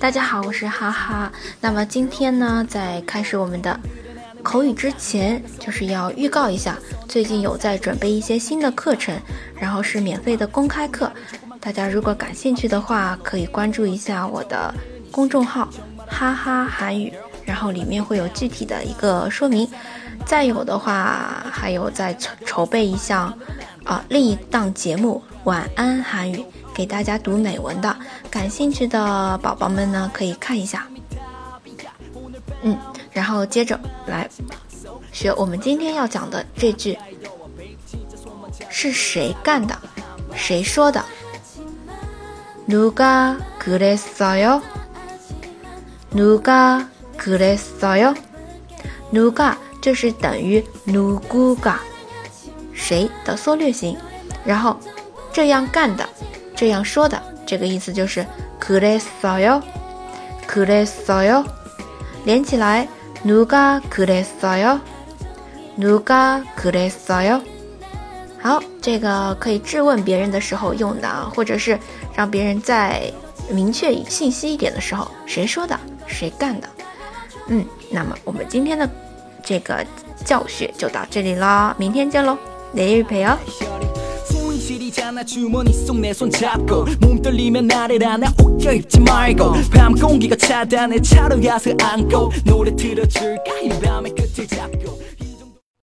大家好，我是哈哈。那么今天呢，在开始我们的口语之前，就是要预告一下，最近有在准备一些新的课程，然后是免费的公开课。大家如果感兴趣的话，可以关注一下我的公众号“哈哈韩语”，然后里面会有具体的一个说明。再有的话，还有在筹筹备一项啊另一档节目《晚安韩语》。给大家读美文的，感兴趣的宝宝们呢，可以看一下。嗯，然后接着来学我们今天要讲的这句，是谁干的？谁说的？누가그랬어 요？ 누가그랬어 요？ 누가就是等于누구 가， 谁的缩略型，然后这样干的。这样说的这个意思就是그랬어 요， 그랬어 요， 连起来누가그랬어 요， 누가그랬어 요。 好，这个可以质问别人的时候用的，或者是让别人再 明确信息一点的时候，谁说的，谁干的。嗯，那么我们今天的这个教学就到这里啦，明天见喽，내일陪哦。 시리잖아 주머니 속 내 손 잡고 몸 떨리면 나를 안아 웃겨 있지 말고 밤 공기가 차단해 차로 가서 안고 노래 틀어줄까 이 밤의 끝을 잡고